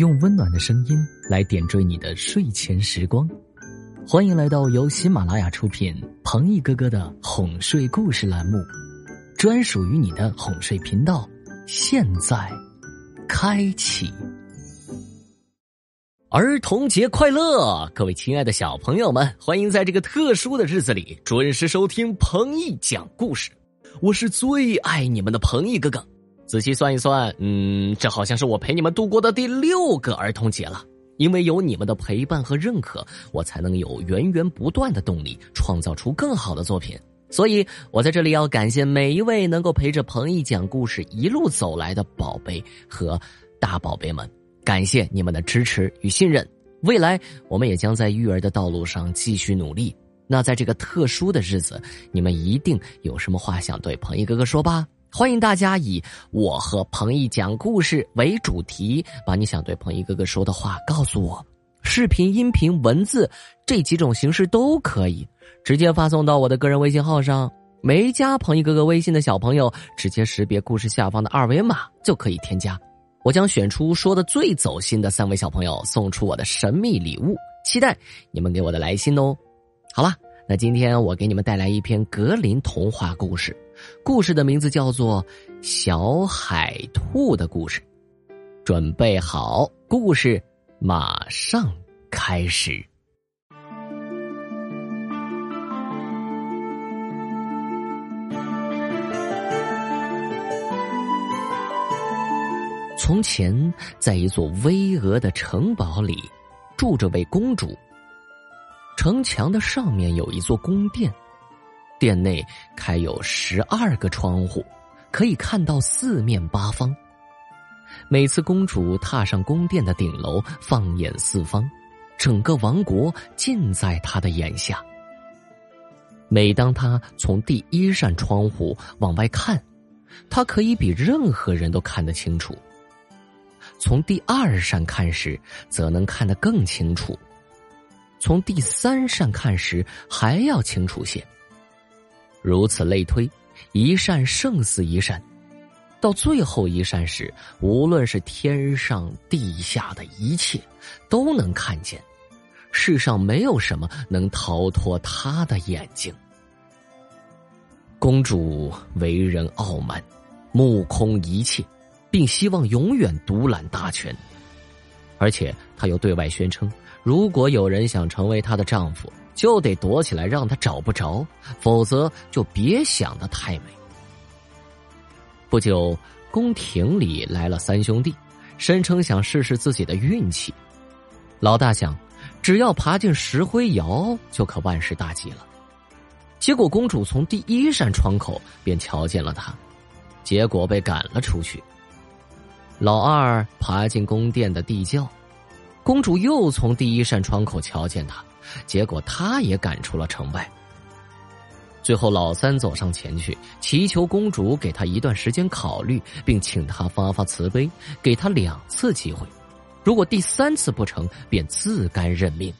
用温暖的声音来点缀你的睡前时光。欢迎来到由喜马拉雅出品、彭毅哥哥的哄睡故事栏目，专属于你的哄睡频道。现在开启。儿童节快乐，各位亲爱的小朋友们，欢迎在这个特殊的日子里准时收听彭毅讲故事。我是最爱你们的彭毅哥哥。仔细算一算，嗯，这好像是我陪你们度过的第六个儿童节了。因为有你们的陪伴和认可，我才能有源源不断的动力，创造出更好的作品。所以，我在这里要感谢每一位能够陪着彭毅讲故事一路走来的宝贝和大宝贝们，感谢你们的支持与信任。未来，我们也将在育儿的道路上继续努力。那在这个特殊的日子，你们一定有什么话想对彭毅哥哥说吧？欢迎大家以我和彭毅讲故事为主题，把你想对彭毅哥哥说的话告诉我。视频、音频、文字这几种形式都可以，直接发送到我的个人微信号上。没加彭毅哥哥微信的小朋友，直接识别故事下方的二维码就可以添加。我将选出说的最走心的三位小朋友，送出我的神秘礼物。期待你们给我的来信哦。好了，那今天我给你们带来一篇格林童话故事。故事的名字叫做《小海兔的故事》，准备好，故事马上开始。从前，在一座巍峨的城堡里，住着位公主。城墙的上面有一座宫殿。殿内开有十二个窗户，可以看到四面八方。每次公主踏上宫殿的顶楼，放眼四方，整个王国尽在她的眼下。每当她从第一扇窗户往外看，她可以比任何人都看得清楚；从第二扇看时，则能看得更清楚；从第三扇看时，还要清楚些。如此类推，一扇胜似一扇，到最后一扇时，无论是天上地下的一切，都能看见。世上没有什么能逃脱他的眼睛。公主为人傲慢，目空一切，并希望永远独揽大权。而且，她又对外宣称，如果有人想成为她的丈夫，就得躲起来，让他找不着，否则就别想的太美。不久，宫廷里来了三兄弟，声称想试试自己的运气。老大想，只要爬进石灰窑，就可万事大吉了。结果，公主从第一扇窗口便瞧见了他，结果被赶了出去。老二爬进宫殿的地窖，公主又从第一扇窗口瞧见他。结果，他也赶出了城外。最后，老三走上前去，祈求公主给他一段时间考虑，并请他发发慈悲，给他两次机会。如果第三次不成，便自甘认命。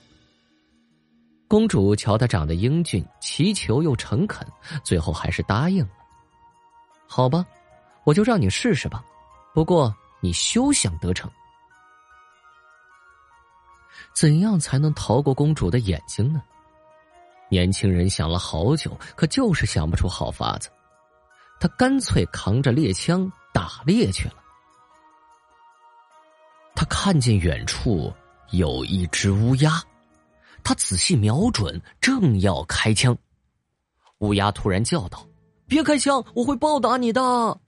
公主瞧他长得英俊，祈求又诚恳，最后还是答应了。好吧，我就让你试试吧。不过，你休想得逞。怎样才能逃过公主的眼睛呢？年轻人想了好久，可就是想不出好法子。他干脆扛着猎枪打猎去了。他看见远处有一只乌鸦，他仔细瞄准，正要开枪，乌鸦突然叫道：“别开枪，我会报答你的。”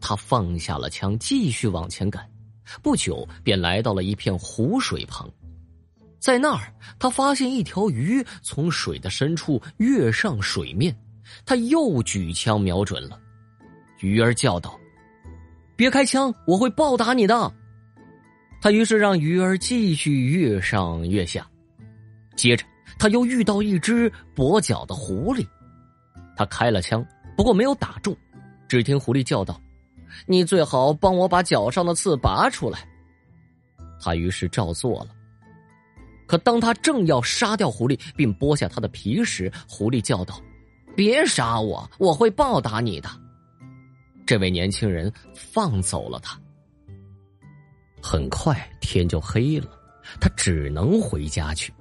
他放下了枪，继续往前赶。不久，便来到了一片湖水旁，在那儿，他发现一条鱼从水的深处跃上水面，他又举枪瞄准了，鱼儿叫道：“别开枪，我会报答你的。”他于是让鱼儿继续跃上跃下，接着他又遇到一只跛脚的狐狸，他开了枪，不过没有打中，只听狐狸叫道。你最好帮我把脚上的刺拔出来。他于是照做了。可当他正要杀掉狐狸并剥下他的皮时，狐狸叫道：“别杀我，我会报答你的。”这位年轻人放走了他。很快天就黑了，他只能回家去。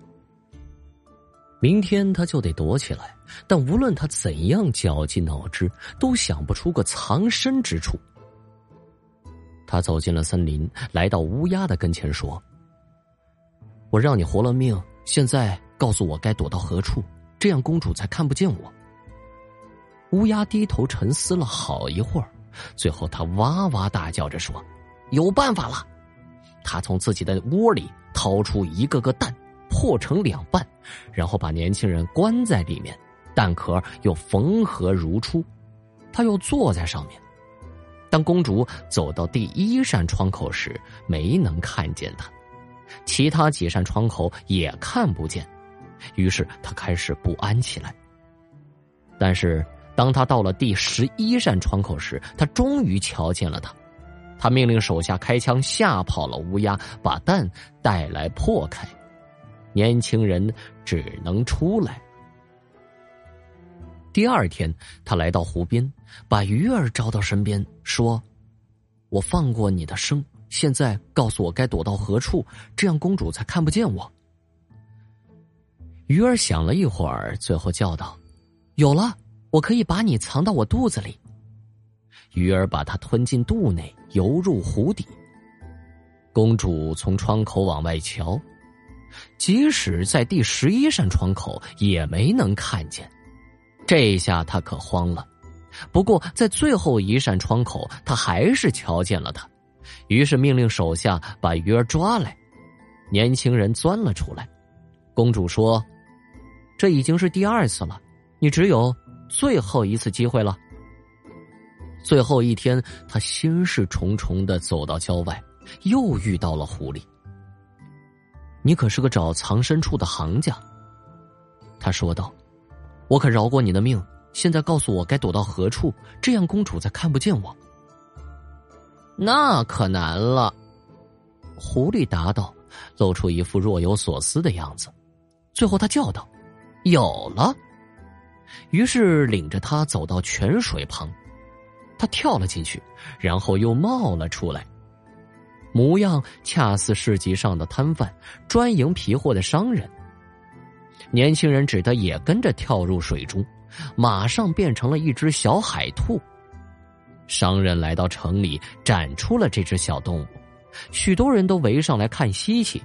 明天他就得躲起来，但无论他怎样绞尽脑汁，都想不出个藏身之处。他走进了森林，来到乌鸦的跟前说：“我让你活了命，现在告诉我该躲到何处，这样公主才看不见我。”乌鸦低头沉思了好一会儿，最后他哇哇大叫着说：“有办法了！”他从自己的窝里掏出一个个蛋，破成两半，然后把年轻人关在里面，蛋壳又缝合如初。他又坐在上面。当公主走到第一扇窗口时，没能看见他；其他几扇窗口也看不见。于是她开始不安起来。但是。当她到了第十一扇窗口时，他终于瞧见了他。他命令手下开枪吓跑了乌鸦，把蛋带来破开。年轻人只能出来。第二天，他来到湖边，把鱼儿招到身边，说：“我放过你的生，现在告诉我该躲到何处，这样公主才看不见我。”鱼儿想了一会儿，最后叫道：“有了。”我可以把你藏到我肚子里，鱼儿把它吞进肚内，游入湖底。公主从窗口往外瞧，即使在第十一扇窗口也没能看见。这下他可慌了。不过在最后一扇窗口，他还是瞧见了他，于是命令手下把鱼儿抓来。年轻人钻了出来。公主说：“这已经是第二次了，你只有。”最后一次机会了。最后一天，他心事重重的走到郊外，又遇到了狐狸。你可是个找藏身处的行家，他说道：“我可饶过你的命，现在告诉我该躲到何处，这样公主才看不见我。”那可难了，狐狸答道，露出一副若有所思的样子。最后，他叫道：“有了。”于是领着他走到泉水旁，他跳了进去，然后又冒了出来，模样恰似市集上的摊贩、专营皮货的商人。年轻人只得也跟着跳入水中，马上变成了一只小海兔。商人来到城里，展出了这只小动物，许多人都围上来看稀奇。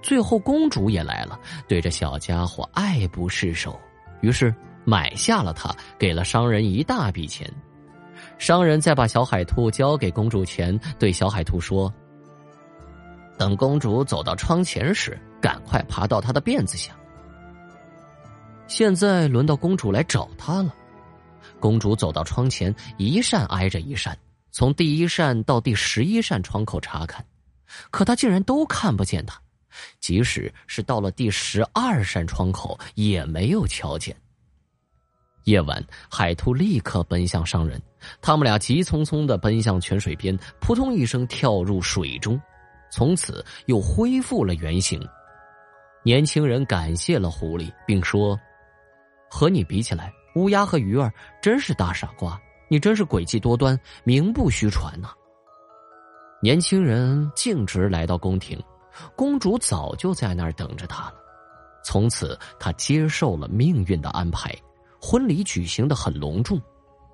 最后公主也来了，对这小家伙爱不释手，于是。买下了它，给了商人一大笔钱。商人再把小海兔交给公主前，对小海兔说：“等公主走到窗前时，赶快爬到她的辫子下。”现在轮到公主来找他了。公主走到窗前，一扇挨着一扇，从第一扇到第十一扇窗口查看，可她竟然都看不见他。即使是到了第十二扇窗口，也没有瞧见。夜晚，海兔立刻奔向商人，他们俩急匆匆的奔向泉水边，扑通一声跳入水中，从此又恢复了原形。年轻人感谢了狐狸，并说：“和你比起来，乌鸦和鱼儿真是大傻瓜，你真是诡计多端，名不虚传呐。”年轻人径直来到宫廷，公主早就在那儿等着他了。从此，他接受了命运的安排。婚礼举行的很隆重，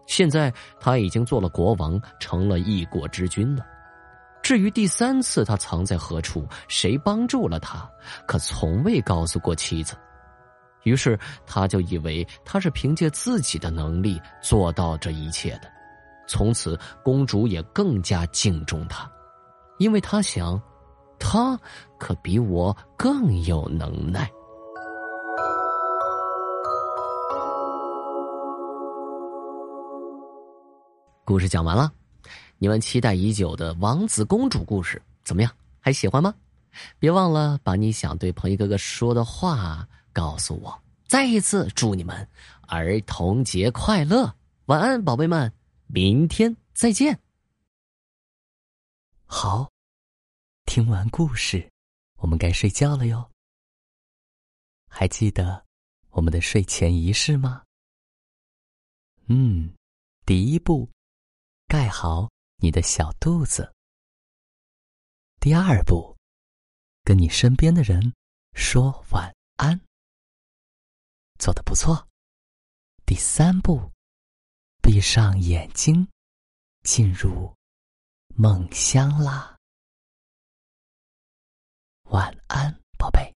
现在他已经做了国王，成了一国之君了。至于第三次他藏在何处，谁帮助了他，可从未告诉过妻子。于是他就以为他是凭借自己的能力做到这一切的。从此，公主也更加敬重他，因为他想，他可比我更有能耐。故事讲完了，你们期待已久的王子公主故事怎么样？还喜欢吗？别忘了把你想对鹏一哥哥说的话告诉我。再一次祝你们儿童节快乐，晚安，宝贝们，明天再见。好，听完故事，我们该睡觉了哟。还记得我们的睡前仪式吗？嗯，第一步。盖好你的小肚子。第二步，跟你身边的人说晚安。做的不错。第三步，闭上眼睛，进入梦乡啦。晚安，宝贝，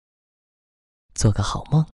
做个好梦。